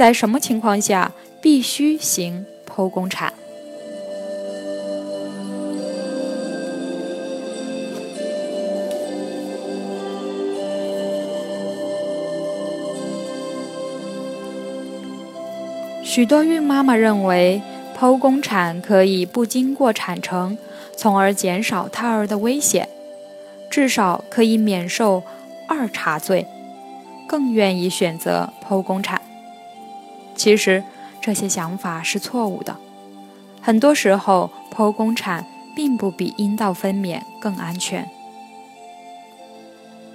在什么情况下必须行剖宫产？许多孕妈妈认为，剖宫产可以不经过产程，从而减少胎儿的危险，至少可以免受二茬罪，更愿意选择剖宫产。其实这些想法是错误的。很多时候，剖宫产并不比阴道分娩更安全。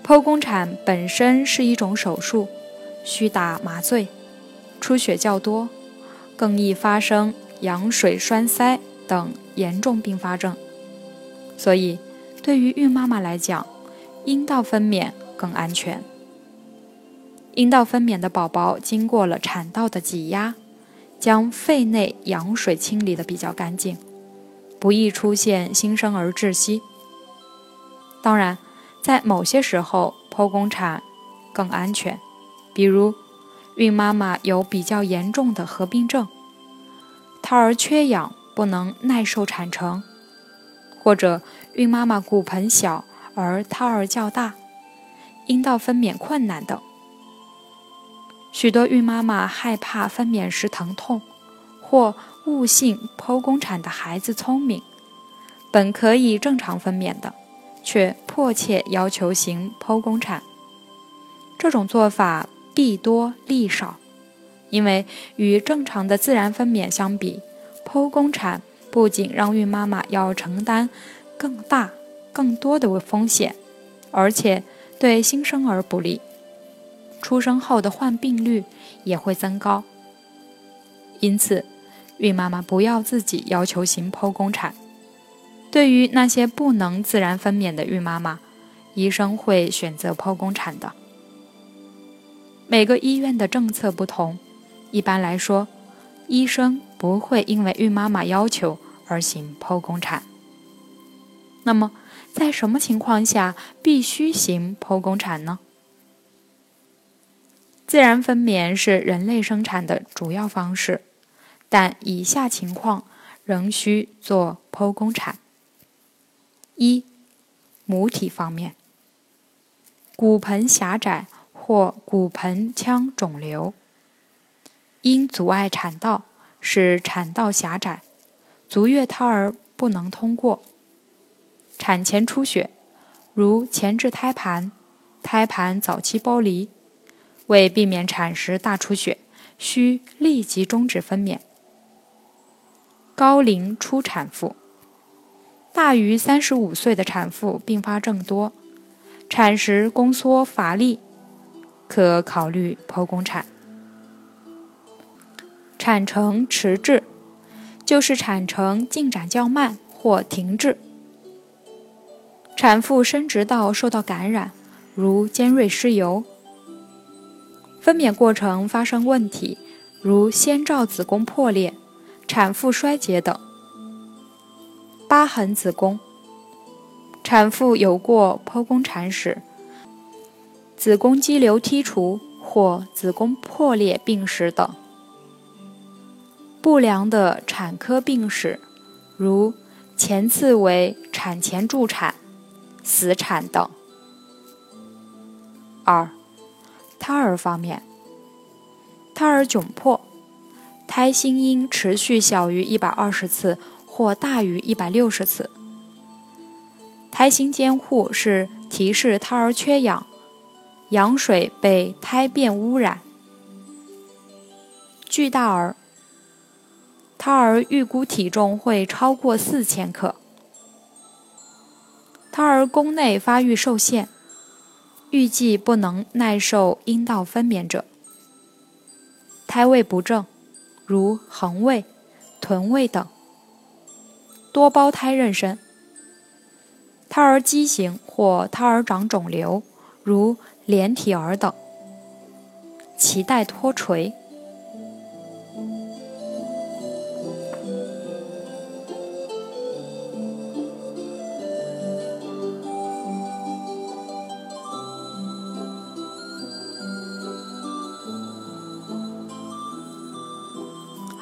剖宫产本身是一种手术，需打麻醉，出血较多，更易发生羊水栓塞等严重并发症。所以，对于孕妈妈来讲，阴道分娩更安全。阴道分娩的宝宝经过了产道的挤压，将肺内羊水清理的比较干净，不易出现新生儿窒息。当然，在某些时候剖宫产更安全，比如孕妈妈有比较严重的合并症，胎儿缺氧不能耐受产程，或者孕妈妈骨盆小而胎儿较大，阴道分娩困难等。许多孕妈妈害怕分娩时疼痛，或误信剖宫产的孩子聪明，本可以正常分娩的，却迫切要求行剖宫产。这种做法弊多利少，因为与正常的自然分娩相比，剖宫产不仅让孕妈妈要承担更大、更多的风险，而且对新生儿不利。出生后的患病率也会增高，因此，孕妈妈不要自己要求行剖宫产。对于那些不能自然分娩的孕妈妈，医生会选择剖宫产的。每个医院的政策不同，一般来说，医生不会因为孕妈妈要求而行剖宫产。那么，在什么情况下必须行剖宫产呢？自然分娩是人类生产的主要方式，但以下情况仍需做剖宫产：一、母体方面，骨盆狭窄或骨盆腔肿瘤，因阻碍产道，使产道狭窄，足月胎儿不能通过；产前出血，如前置胎盘、胎盘早期剥离。为避免产时大出血，需立即终止分娩。高龄初产妇，大于三十五岁的产妇并发症多，产时宫缩乏力，可考虑剖宫产。产程迟滞，就是产程进展较慢或停滞。产妇生殖道受到感染，如尖锐湿疣。分娩过程发生问题，如先兆子宫破裂、产妇衰竭等；疤痕子宫，产妇有过剖宫产史、子宫肌瘤剔除或子宫破裂病史等；不良的产科病史，如前次为产前助产、死产等。二。胎儿方面，胎儿窘迫，胎心音持续小于一百二十次或大于一百六十次。胎心监护是提示胎儿缺氧，羊水被胎便污染。巨大儿，胎儿预估体重会超过四千克。胎儿宫内发育受限。预计不能耐受阴道分娩者，胎位不正，如横位、臀位等；多胞胎妊娠，胎儿畸形或胎儿长肿瘤，如连体儿等；脐带脱垂。